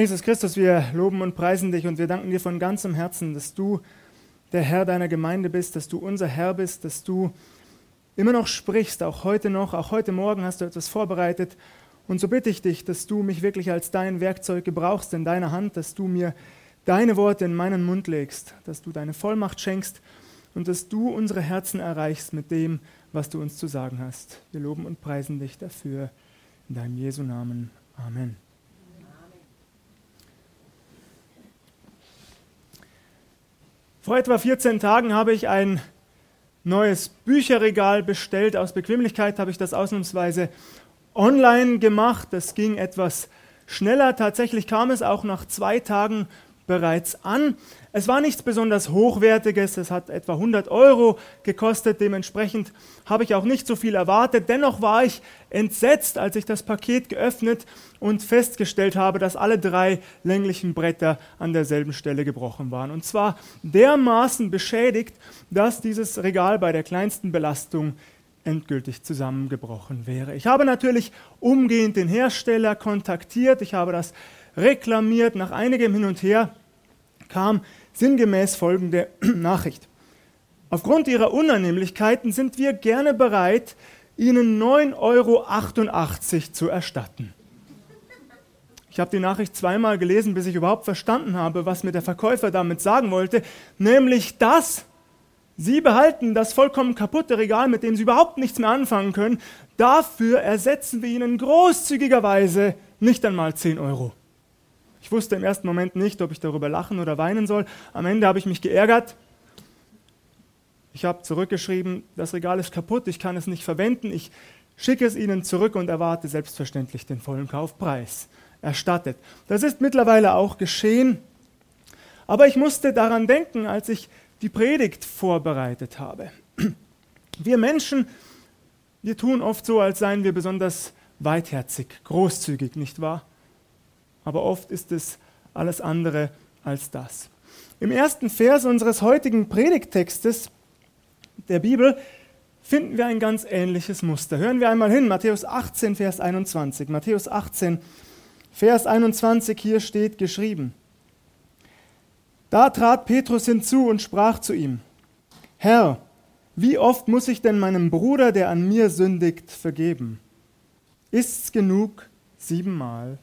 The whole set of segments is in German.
Jesus Christus, wir loben und preisen dich und wir danken dir von ganzem Herzen, dass du der Herr deiner Gemeinde bist, dass du unser Herr bist, dass du immer noch sprichst, auch heute noch, auch heute Morgen hast du etwas vorbereitet. Und so bitte ich dich, dass du mich wirklich als dein Werkzeug gebrauchst in deiner Hand, dass du mir deine Worte in meinen Mund legst, dass du deine Vollmacht schenkst und dass du unsere Herzen erreichst mit dem, was du uns zu sagen hast. Wir loben und preisen dich dafür. In deinem Jesu Namen. Amen. Vor etwa 14 Tagen habe ich ein neues Bücherregal bestellt. Aus Bequemlichkeit habe ich das ausnahmsweise online gemacht. Das ging etwas schneller. Tatsächlich kam es auch nach zwei Tagen bereits an. Es war nichts besonders Hochwertiges, es hat etwa 100 Euro gekostet, dementsprechend habe ich auch nicht so viel erwartet. Dennoch war ich entsetzt, als ich das Paket geöffnet und festgestellt habe, dass alle drei länglichen Bretter an derselben Stelle gebrochen waren. Und zwar dermaßen beschädigt, dass dieses Regal bei der kleinsten Belastung endgültig zusammengebrochen wäre. Ich habe natürlich umgehend den Hersteller kontaktiert, ich habe das reklamiert. Nach einigem Hin und Her kam sinngemäß folgende Nachricht. Aufgrund ihrer Unannehmlichkeiten sind wir gerne bereit, Ihnen 9,88 Euro zu erstatten. Ich habe die Nachricht zweimal gelesen, bis ich überhaupt verstanden habe, was mir der Verkäufer damit sagen wollte, nämlich dass Sie behalten das vollkommen kaputte Regal, mit dem Sie überhaupt nichts mehr anfangen können. Dafür ersetzen wir Ihnen großzügigerweise nicht einmal 10 Euro. Ich wusste im ersten Moment nicht, ob ich darüber lachen oder weinen soll. Am Ende habe ich mich geärgert. Ich habe zurückgeschrieben, das Regal ist kaputt, ich kann es nicht verwenden. Ich schicke es Ihnen zurück und erwarte selbstverständlich den vollen Kaufpreis erstattet. Das ist mittlerweile auch geschehen. Aber ich musste daran denken, als ich die Predigt vorbereitet habe. Wir Menschen, wir tun oft so, als seien wir besonders weitherzig, großzügig, nicht wahr? Aber oft ist es alles andere als das. Im ersten Vers unseres heutigen Predigttextes der Bibel finden wir ein ganz ähnliches Muster. Hören wir einmal hin, Matthäus 18, Vers 21. Matthäus 18, Vers 21, hier steht geschrieben. Da trat Petrus hinzu und sprach zu ihm, Herr, wie oft muss ich denn meinem Bruder, der an mir sündigt, vergeben? Ist's genug siebenmal?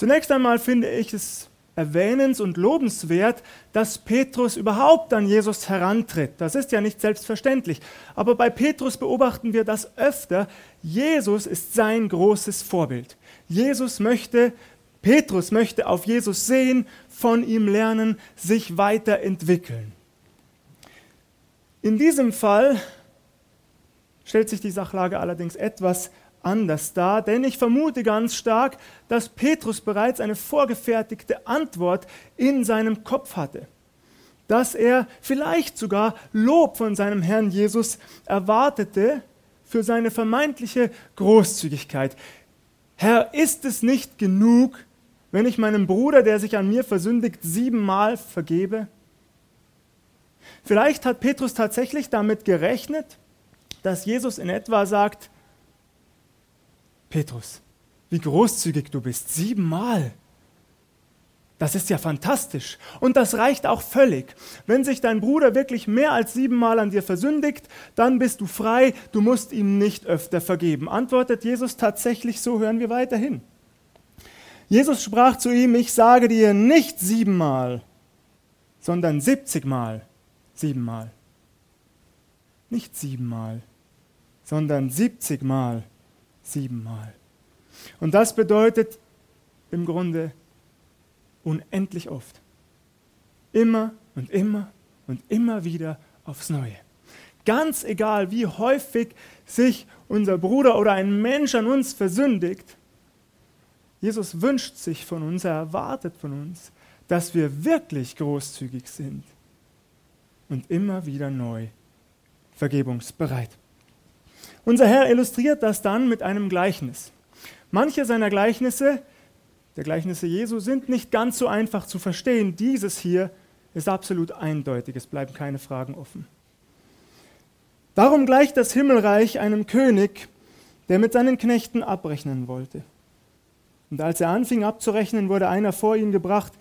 Zunächst einmal finde ich es erwähnens- und lobenswert, dass Petrus überhaupt an Jesus herantritt. Das ist ja nicht selbstverständlich. Aber bei Petrus beobachten wir das öfter. Jesus ist sein großes Vorbild. Jesus möchte, Petrus möchte auf Jesus sehen, von ihm lernen, sich weiterentwickeln. In diesem Fall stellt sich die Sachlage allerdings etwas anders dar, denn ich vermute ganz stark, dass Petrus bereits eine vorgefertigte Antwort in seinem Kopf hatte, dass er vielleicht sogar Lob von seinem Herrn Jesus erwartete für seine vermeintliche Großzügigkeit. Herr, ist es nicht genug, wenn ich meinem Bruder, der sich an mir versündigt, siebenmal vergebe? Vielleicht hat Petrus tatsächlich damit gerechnet, dass Jesus in etwa sagt, Petrus, wie großzügig du bist. Siebenmal. Das ist ja fantastisch. Und das reicht auch völlig. Wenn sich dein Bruder wirklich mehr als siebenmal an dir versündigt, dann bist du frei, du musst ihm nicht öfter vergeben. Antwortet Jesus tatsächlich so, hören wir weiterhin. Jesus sprach zu ihm, ich sage dir nicht siebenmal, sondern siebzigmal. Siebenmal. Nicht siebenmal, sondern siebzigmal siebenmal. Und das bedeutet im Grunde unendlich oft. Immer und immer und immer wieder aufs Neue. Ganz egal, wie häufig sich unser Bruder oder ein Mensch an uns versündigt, Jesus wünscht sich von uns, er erwartet von uns, dass wir wirklich großzügig sind und immer wieder neu vergebungsbereit. Unser Herr illustriert das dann mit einem Gleichnis. Manche seiner Gleichnisse, der Gleichnisse Jesu, sind nicht ganz so einfach zu verstehen. Dieses hier ist absolut eindeutig, es bleiben keine Fragen offen. Darum gleicht das Himmelreich einem König, der mit seinen Knechten abrechnen wollte. Und als er anfing abzurechnen, wurde einer vor ihn gebracht,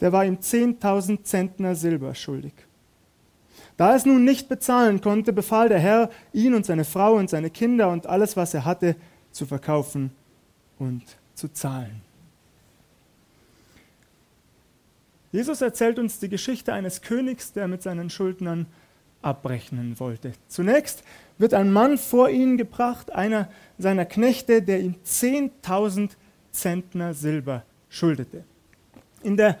der war ihm 10.000 Zentner Silber schuldig. Da es nun nicht bezahlen konnte, befahl der Herr, ihn und seine Frau und seine Kinder und alles, was er hatte, zu verkaufen und zu zahlen. Jesus erzählt uns die Geschichte eines Königs, der mit seinen Schuldnern abrechnen wollte. Zunächst wird ein Mann vor ihn gebracht, einer seiner Knechte, der ihm 10.000 Zentner Silber schuldete. In der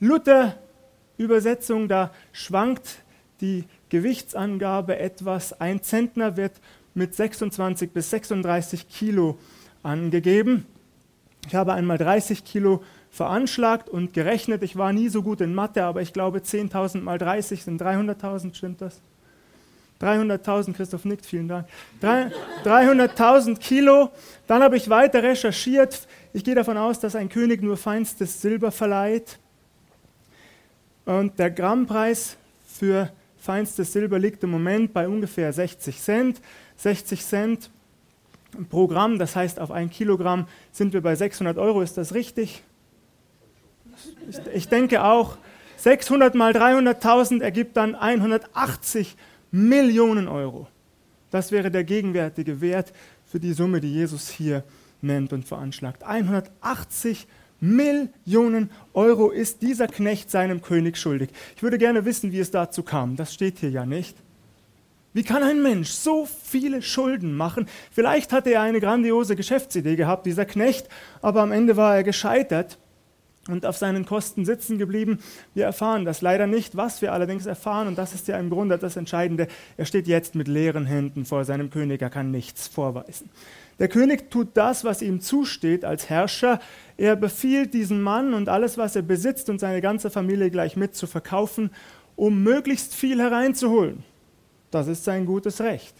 Luther-Übersetzung, da schwankt die Gewichtsangabe etwas. Ein Zentner wird mit 26 bis 36 Kilo angegeben. Ich habe einmal 30 Kilo veranschlagt und gerechnet. Ich war nie so gut in Mathe, aber ich glaube 10.000 mal 30 sind 300.000, stimmt das? 300.000, Christoph nickt, vielen Dank. 300.000 Kilo. Dann habe ich weiter recherchiert. Ich gehe davon aus, dass ein König nur feinstes Silber verleiht. Und der Grammpreis für feinstes Silber liegt im Moment bei ungefähr 60 Cent. 60 Cent pro Gramm, das heißt auf ein Kilogramm sind wir bei 600 Euro. Ist das richtig? Ich, ich denke auch. 600 mal 300.000 ergibt dann 180 Millionen Euro. Das wäre der gegenwärtige Wert für die Summe, die Jesus hier nennt und veranschlagt. 180 Millionen Euro ist dieser Knecht seinem König schuldig. Ich würde gerne wissen, wie es dazu kam. Das steht hier ja nicht. Wie kann ein Mensch so viele Schulden machen? Vielleicht hatte er eine grandiose Geschäftsidee gehabt, dieser Knecht, aber am Ende war er gescheitert und auf seinen Kosten sitzen geblieben. Wir erfahren das leider nicht. Was wir allerdings erfahren, und das ist ja im Grunde das Entscheidende, er steht jetzt mit leeren Händen vor seinem König, er kann nichts vorweisen. Der König tut das, was ihm zusteht als Herrscher. Er befiehlt diesen Mann und alles, was er besitzt und seine ganze Familie gleich mit zu verkaufen, um möglichst viel hereinzuholen. Das ist sein gutes Recht.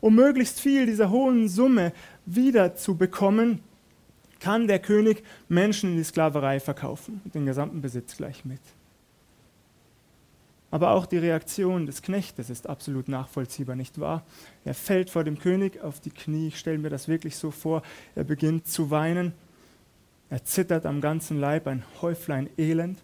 Um möglichst viel dieser hohen Summe wieder zu bekommen, kann der König Menschen in die Sklaverei verkaufen den gesamten Besitz gleich mit. Aber auch die Reaktion des Knechtes ist absolut nachvollziehbar, nicht wahr? Er fällt vor dem König auf die Knie, ich stelle mir das wirklich so vor, er beginnt zu weinen, er zittert am ganzen Leib, ein Häuflein Elend.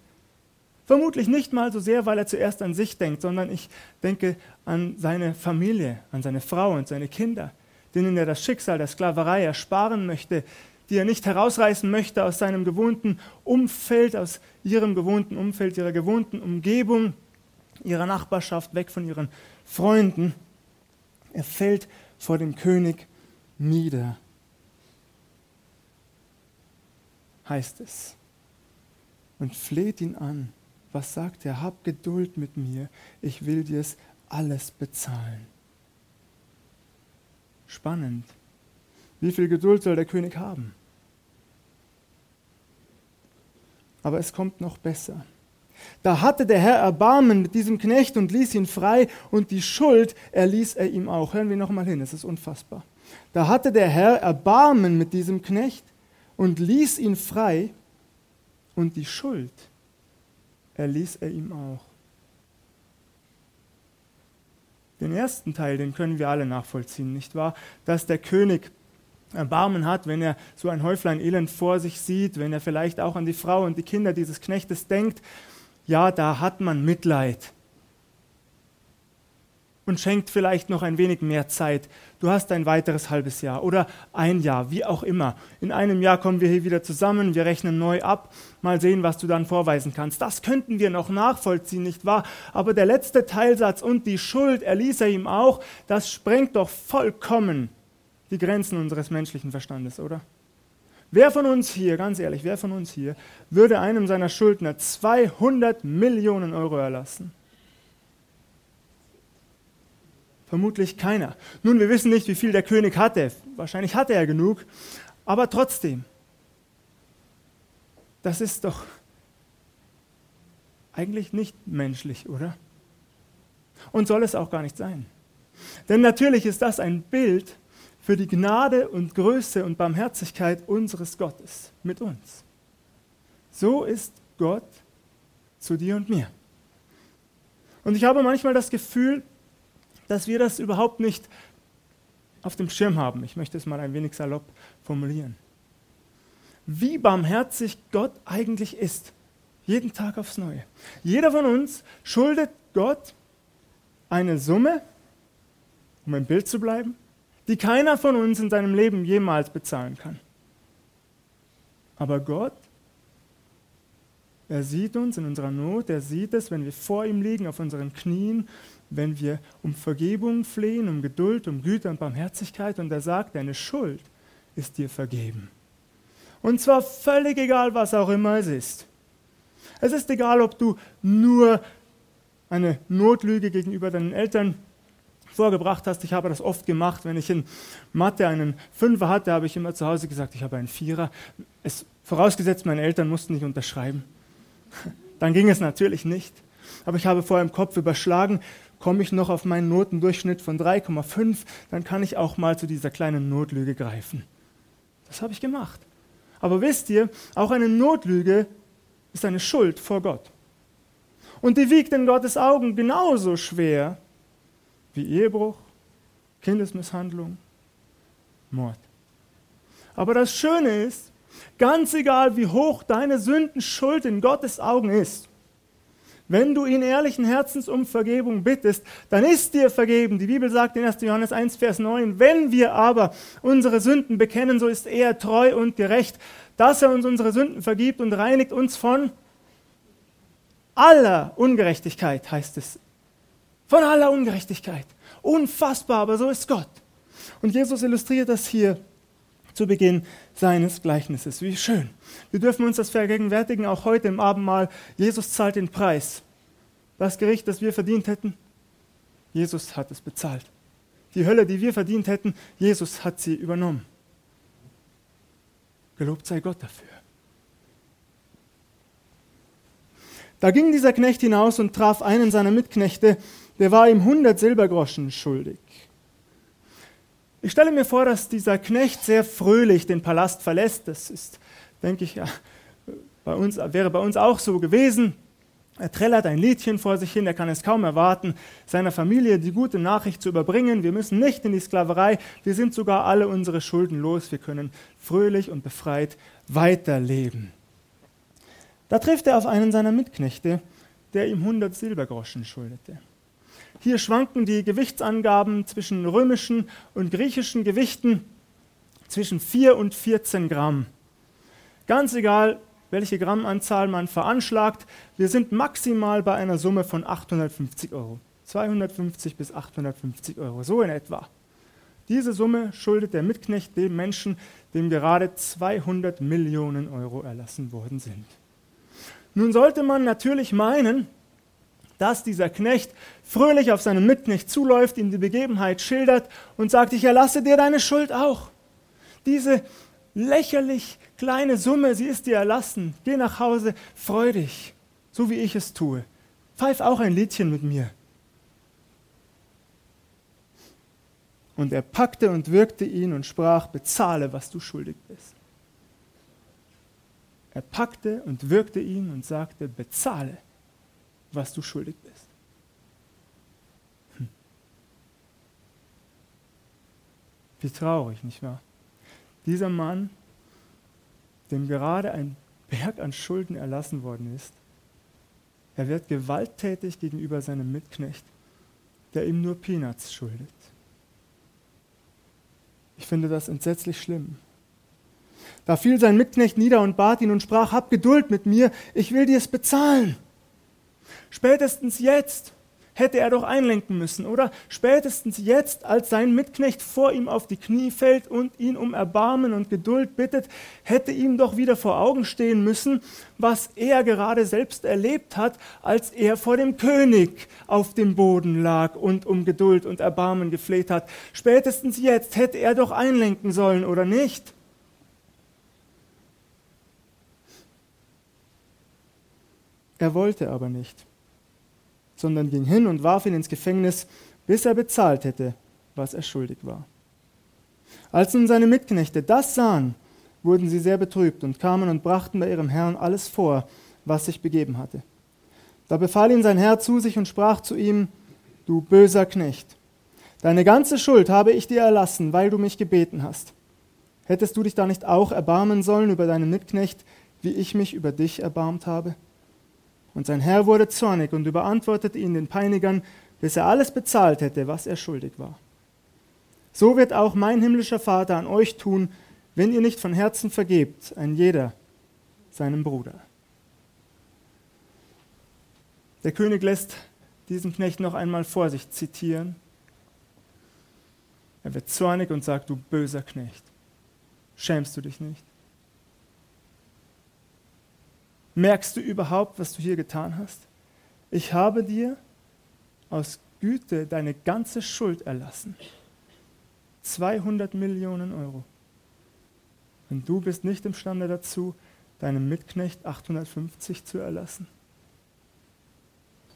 Vermutlich nicht mal so sehr, weil er zuerst an sich denkt, sondern ich denke an seine Familie, an seine Frau und seine Kinder, denen er das Schicksal der Sklaverei ersparen möchte, die er nicht herausreißen möchte aus seinem gewohnten Umfeld, aus ihrem gewohnten Umfeld, ihrer gewohnten Umgebung, ihrer Nachbarschaft, weg von ihren Freunden. Er fällt vor dem König nieder, heißt es, und fleht ihn an. Was sagt er? Hab Geduld mit mir, ich will dir es alles bezahlen. Spannend. Wie viel Geduld soll der König haben? Aber es kommt noch besser. Da hatte der Herr Erbarmen mit diesem Knecht und ließ ihn frei und die Schuld erließ er ihm auch. Hören wir nochmal hin, es ist unfassbar. Da hatte der Herr Erbarmen mit diesem Knecht und ließ ihn frei und die Schuld erließ er ihm auch. Den ersten Teil, den können wir alle nachvollziehen, nicht wahr? Dass der König Erbarmen hat, wenn er so ein Häuflein Elend vor sich sieht, wenn er vielleicht auch an die Frau und die Kinder dieses Knechtes denkt, ja, da hat man Mitleid und schenkt vielleicht noch ein wenig mehr Zeit. Du hast ein weiteres halbes Jahr oder ein Jahr, wie auch immer. In einem Jahr kommen wir hier wieder zusammen, wir rechnen neu ab, mal sehen, was du dann vorweisen kannst. Das könnten wir noch nachvollziehen, nicht wahr? Aber der letzte Teilsatz und die Schuld erließ er ihm auch, das sprengt doch vollkommen die Grenzen unseres menschlichen Verstandes, oder? Wer von uns hier, ganz ehrlich, wer von uns hier würde einem seiner Schuldner 200 Millionen Euro erlassen? Vermutlich keiner. Nun, wir wissen nicht, wie viel der König hatte. Wahrscheinlich hatte er genug. Aber trotzdem, das ist doch eigentlich nicht menschlich, oder? Und soll es auch gar nicht sein. Denn natürlich ist das ein Bild für die Gnade und Größe und Barmherzigkeit unseres Gottes mit uns. So ist Gott zu dir und mir. Und ich habe manchmal das Gefühl, dass wir das überhaupt nicht auf dem Schirm haben. Ich möchte es mal ein wenig salopp formulieren. wie barmherzig Gott eigentlich ist. Jeden Tag aufs Neue. Jeder von uns schuldet Gott eine Summe, um im Bild zu bleiben, die keiner von uns in seinem Leben jemals bezahlen kann. Aber Gott, er sieht uns in unserer Not, er sieht es, wenn wir vor ihm liegen, auf unseren Knien, wenn wir um Vergebung flehen, um Geduld, um Güte und Barmherzigkeit und er sagt, deine Schuld ist dir vergeben. Und zwar völlig egal, was auch immer es ist. Es ist egal, ob du nur eine Notlüge gegenüber deinen Eltern vorgebracht hast. Ich habe das oft gemacht, wenn ich in Mathe einen Fünfer hatte, habe ich immer zu Hause gesagt, ich habe einen Vierer. Es, vorausgesetzt, meine Eltern mussten nicht unterschreiben. Dann ging es natürlich nicht. Aber ich habe vorher im Kopf überschlagen, komme ich noch auf meinen Notendurchschnitt von 3,5, dann kann ich auch mal zu dieser kleinen Notlüge greifen. Das habe ich gemacht. Aber wisst ihr, auch eine Notlüge ist eine Schuld vor Gott. Und die wiegt in Gottes Augen genauso schwer wie Ehebruch, Kindesmisshandlung, Mord. Aber das Schöne ist, ganz egal wie hoch deine Sündenschuld in Gottes Augen ist, wenn du ihn ehrlichen Herzens um Vergebung bittest, dann ist dir vergeben. Die Bibel sagt in 1. Johannes 1, Vers 9, wenn wir aber unsere Sünden bekennen, so ist er treu und gerecht, dass er uns unsere Sünden vergibt und reinigt uns von aller Ungerechtigkeit, heißt es. Von aller Ungerechtigkeit. Unfassbar, aber so ist Gott. Und Jesus illustriert das hier zu Beginn seines Gleichnisses. Wie schön. Wir dürfen uns das vergegenwärtigen, auch heute im Abendmahl. Jesus zahlt den Preis. Das Gericht, das wir verdient hätten, Jesus hat es bezahlt. Die Hölle, die wir verdient hätten, Jesus hat sie übernommen. Gelobt sei Gott dafür. Da ging dieser Knecht hinaus und traf einen seiner Mitknechte, der war ihm hundert Silbergroschen schuldig. Ich stelle mir vor, dass dieser Knecht sehr fröhlich den Palast verlässt. Das ist, denke ich, ja, bei uns, wäre bei uns auch so gewesen. Er trällert ein Liedchen vor sich hin, er kann es kaum erwarten, seiner Familie die gute Nachricht zu überbringen. Wir müssen nicht in die Sklaverei, wir sind sogar alle unsere Schulden los, wir können fröhlich und befreit weiterleben. Da trifft er auf einen seiner Mitknechte, der ihm 100 Silbergroschen schuldete. Hier schwanken die Gewichtsangaben zwischen römischen und griechischen Gewichten zwischen 4 und 14 Gramm. Ganz egal, welche Grammanzahl man veranschlagt, wir sind maximal bei einer Summe von 850 Euro. 250 bis 850 Euro, so in etwa. Diese Summe schuldet der Mitknecht dem Menschen, dem gerade 200 Millionen Euro erlassen worden sind. Nun sollte man natürlich meinen, dass dieser Knecht fröhlich auf seinen Mitknecht zuläuft, ihm die Begebenheit schildert und sagt, ich erlasse dir deine Schuld auch. Diese lächerlich kleine Summe, sie ist dir erlassen. Geh nach Hause, freu dich, so wie ich es tue. Pfeif auch ein Liedchen mit mir. Und er packte und wirkte ihn und sprach, bezahle, was du schuldig bist. Er packte und wirkte ihn und sagte, bezahle, was du schuldig bist. Hm. Wie traurig, nicht wahr? Dieser Mann, dem gerade ein Berg an Schulden erlassen worden ist, er wird gewalttätig gegenüber seinem Mitknecht, der ihm nur Peanuts schuldet. Ich finde das entsetzlich schlimm. Da fiel sein Mitknecht nieder und bat ihn und sprach, hab Geduld mit mir, ich will dir es bezahlen. Spätestens jetzt hätte er doch einlenken müssen, oder? Spätestens jetzt, als sein Mitknecht vor ihm auf die Knie fällt und ihn um Erbarmen und Geduld bittet, hätte ihm doch wieder vor Augen stehen müssen, was er gerade selbst erlebt hat, als er vor dem König auf dem Boden lag und um Geduld und Erbarmen gefleht hat. Spätestens jetzt hätte er doch einlenken sollen, oder nicht? Er wollte aber nicht sondern ging hin und warf ihn ins Gefängnis, bis er bezahlt hätte, was er schuldig war. Als nun seine Mitknechte das sahen, wurden sie sehr betrübt und kamen und brachten bei ihrem Herrn alles vor, was sich begeben hatte. Da befahl ihn sein Herr zu sich und sprach zu ihm, Du böser Knecht, deine ganze Schuld habe ich dir erlassen, weil du mich gebeten hast. Hättest du dich da nicht auch erbarmen sollen über deinen Mitknecht, wie ich mich über dich erbarmt habe? Und sein Herr wurde zornig und überantwortete ihn den Peinigern, bis er alles bezahlt hätte, was er schuldig war. So wird auch mein himmlischer Vater an euch tun, wenn ihr nicht von Herzen vergebt, ein jeder seinem Bruder. Der König lässt diesen Knecht noch einmal vor sich zitieren. Er wird zornig und sagt, du böser Knecht, schämst du dich nicht? Merkst du überhaupt, was du hier getan hast? Ich habe dir aus Güte deine ganze Schuld erlassen. 200 Millionen Euro. Und du bist nicht imstande dazu, deinem Mitknecht 850 zu erlassen.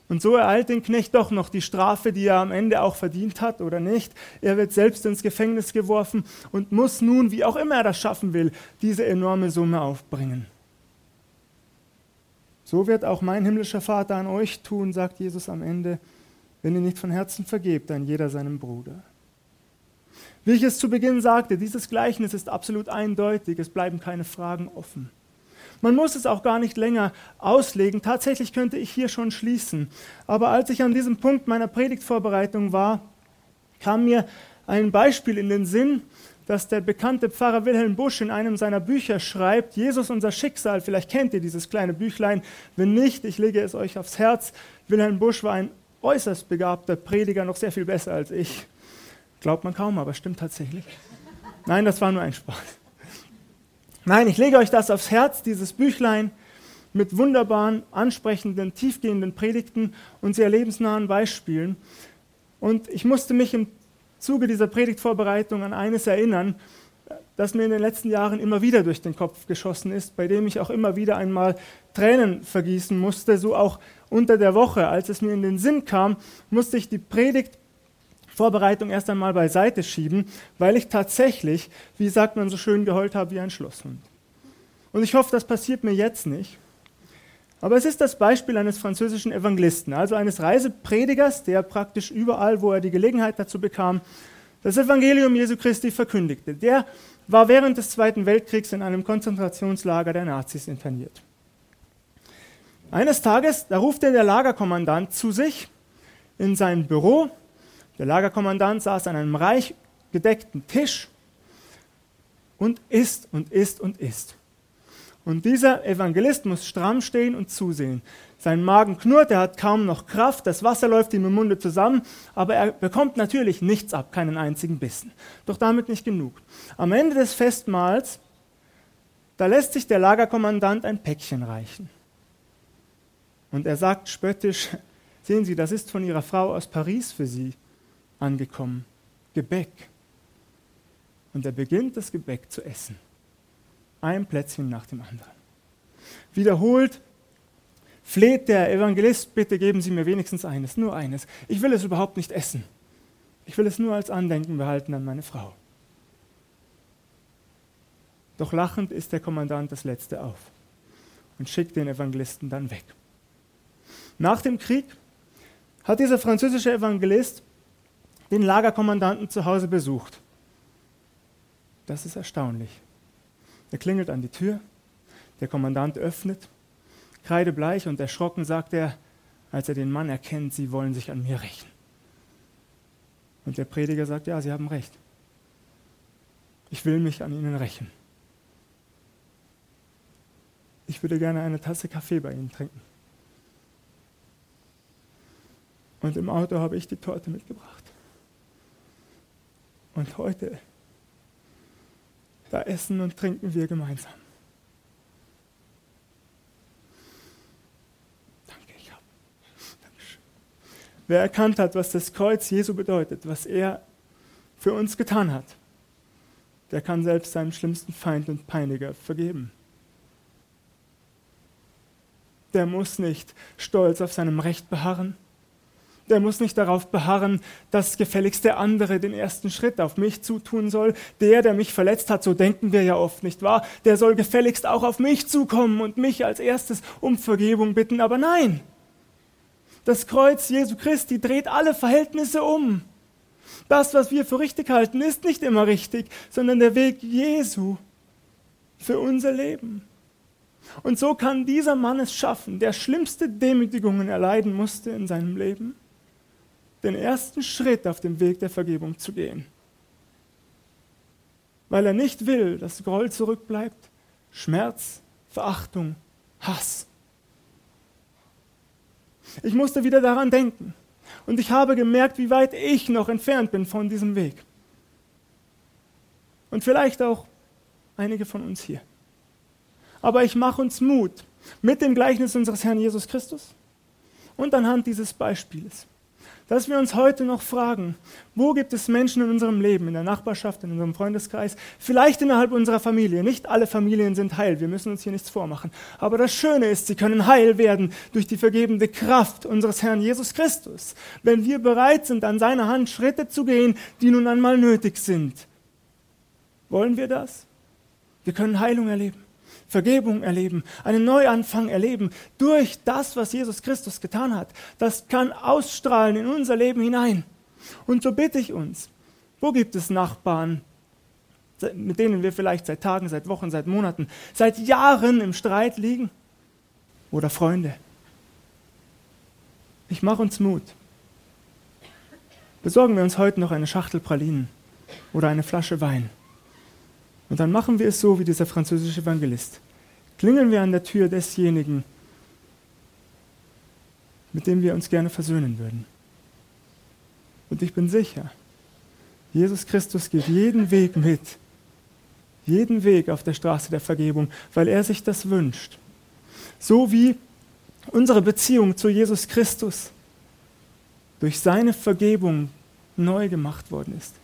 Und so ereilt den Knecht doch noch die Strafe, die er am Ende auch verdient hat oder nicht. Er wird selbst ins Gefängnis geworfen und muss nun, wie auch immer er das schaffen will, diese enorme Summe aufbringen. So wird auch mein himmlischer Vater an euch tun, sagt Jesus am Ende, wenn ihr nicht von Herzen vergebt, an jeder seinem Bruder. Wie ich es zu Beginn sagte, dieses Gleichnis ist absolut eindeutig, es bleiben keine Fragen offen. Man muss es auch gar nicht länger auslegen. Tatsächlich könnte ich hier schon schließen. Aber als ich an diesem Punkt meiner Predigtvorbereitung war, kam mir ein Beispiel in den Sinn, dass der bekannte Pfarrer Wilhelm Busch in einem seiner Bücher schreibt, Jesus unser Schicksal, vielleicht kennt ihr dieses kleine Büchlein, wenn nicht, ich lege es euch aufs Herz. Wilhelm Busch war ein äußerst begabter Prediger, noch sehr viel besser als ich. Glaubt man kaum, aber stimmt tatsächlich. Nein, das war nur ein Spaß. Nein, ich lege euch das aufs Herz, dieses Büchlein mit wunderbaren, ansprechenden, tiefgehenden Predigten und sehr lebensnahen Beispielen. Und ich musste mich im Zuge dieser Predigtvorbereitung an eines erinnern, das mir in den letzten Jahren immer wieder durch den Kopf geschossen ist, bei dem ich auch immer wieder einmal Tränen vergießen musste, so auch unter der Woche. Als es mir in den Sinn kam, musste ich die Predigtvorbereitung erst einmal beiseite schieben, weil ich tatsächlich, wie sagt man so schön, geheult habe wie ein Schlosshund. Und ich hoffe, das passiert mir jetzt nicht. Aber es ist das Beispiel eines französischen Evangelisten, also eines Reisepredigers, der praktisch überall, wo er die Gelegenheit dazu bekam, das Evangelium Jesu Christi verkündigte. Der war während des Zweiten Weltkriegs in einem Konzentrationslager der Nazis interniert. Eines Tages, da ruft er der Lagerkommandant zu sich in sein Büro. Der Lagerkommandant saß an einem reich gedeckten Tisch und isst und isst und isst. Und dieser Evangelist muss stramm stehen und zusehen. Sein Magen knurrt, er hat kaum noch Kraft, das Wasser läuft ihm im Munde zusammen, aber er bekommt natürlich nichts ab, keinen einzigen Bissen. Doch damit nicht genug. Am Ende des Festmahls, da lässt sich der Lagerkommandant ein Päckchen reichen. Und er sagt spöttisch, sehen Sie, das ist von Ihrer Frau aus Paris für Sie angekommen. Gebäck. Und er beginnt das Gebäck zu essen. Ein Plätzchen nach dem anderen. Wiederholt fleht der Evangelist, bitte geben Sie mir wenigstens eines, nur eines. Ich will es überhaupt nicht essen. Ich will es nur als Andenken behalten an meine Frau. Doch lachend ist der Kommandant das Letzte auf und schickt den Evangelisten dann weg. Nach dem Krieg hat dieser französische Evangelist den Lagerkommandanten zu Hause besucht. Das ist erstaunlich. Er klingelt an die Tür, der Kommandant öffnet, kreidebleich und erschrocken sagt er, als er den Mann erkennt, Sie wollen sich an mir rächen. Und der Prediger sagt, ja, Sie haben recht. Ich will mich an Ihnen rächen. Ich würde gerne eine Tasse Kaffee bei Ihnen trinken. Und im Auto habe ich die Torte mitgebracht. Und heute da essen und trinken wir gemeinsam. Danke, ich habe. Dankeschön. Wer erkannt hat, was das Kreuz Jesu bedeutet, was er für uns getan hat, der kann selbst seinem schlimmsten Feind und Peiniger vergeben. Der muss nicht stolz auf seinem Recht beharren der muss nicht darauf beharren, dass gefälligst der andere den ersten Schritt auf mich zutun soll. Der, der mich verletzt hat, so denken wir ja oft, nicht wahr? Der soll gefälligst auch auf mich zukommen und mich als erstes um Vergebung bitten. Aber nein, das Kreuz Jesu Christi dreht alle Verhältnisse um. Das, was wir für richtig halten, ist nicht immer richtig, sondern der Weg Jesu für unser Leben. Und so kann dieser Mann es schaffen, der schlimmste Demütigungen erleiden musste in seinem Leben, den ersten Schritt auf dem Weg der Vergebung zu gehen. Weil er nicht will, dass Groll zurückbleibt, Schmerz, Verachtung, Hass. Ich musste wieder daran denken. Und ich habe gemerkt, wie weit ich noch entfernt bin von diesem Weg. Und vielleicht auch einige von uns hier. Aber ich mache uns Mut mit dem Gleichnis unseres Herrn Jesus Christus und anhand dieses Beispieles dass wir uns heute noch fragen, wo gibt es Menschen in unserem Leben, in der Nachbarschaft, in unserem Freundeskreis, vielleicht innerhalb unserer Familie. Nicht alle Familien sind heil, wir müssen uns hier nichts vormachen. Aber das Schöne ist, sie können heil werden durch die vergebende Kraft unseres Herrn Jesus Christus, wenn wir bereit sind, an seiner Hand Schritte zu gehen, die nun einmal nötig sind. Wollen wir das? Wir können Heilung erleben. Vergebung erleben, einen Neuanfang erleben durch das, was Jesus Christus getan hat. Das kann ausstrahlen in unser Leben hinein. Und so bitte ich uns, wo gibt es Nachbarn, mit denen wir vielleicht seit Tagen, seit Wochen, seit Monaten, seit Jahren im Streit liegen? Oder Freunde? Ich mache uns Mut. Besorgen wir uns heute noch eine Schachtel Pralinen oder eine Flasche Wein. Und dann machen wir es so wie dieser französische Evangelist. Klingeln wir an der Tür desjenigen, mit dem wir uns gerne versöhnen würden. Und ich bin sicher, Jesus Christus geht jeden Weg mit, jeden Weg auf der Straße der Vergebung, weil er sich das wünscht. So wie unsere Beziehung zu Jesus Christus durch seine Vergebung neu gemacht worden ist.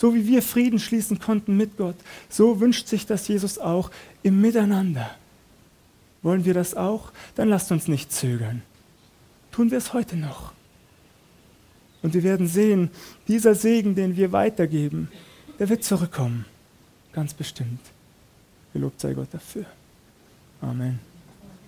So wie wir Frieden schließen konnten mit Gott, so wünscht sich das Jesus auch im Miteinander. Wollen wir das auch? Dann lasst uns nicht zögern. Tun wir es heute noch. Und wir werden sehen, dieser Segen, den wir weitergeben, der wird zurückkommen. Ganz bestimmt. Gelobt sei Gott dafür. Amen.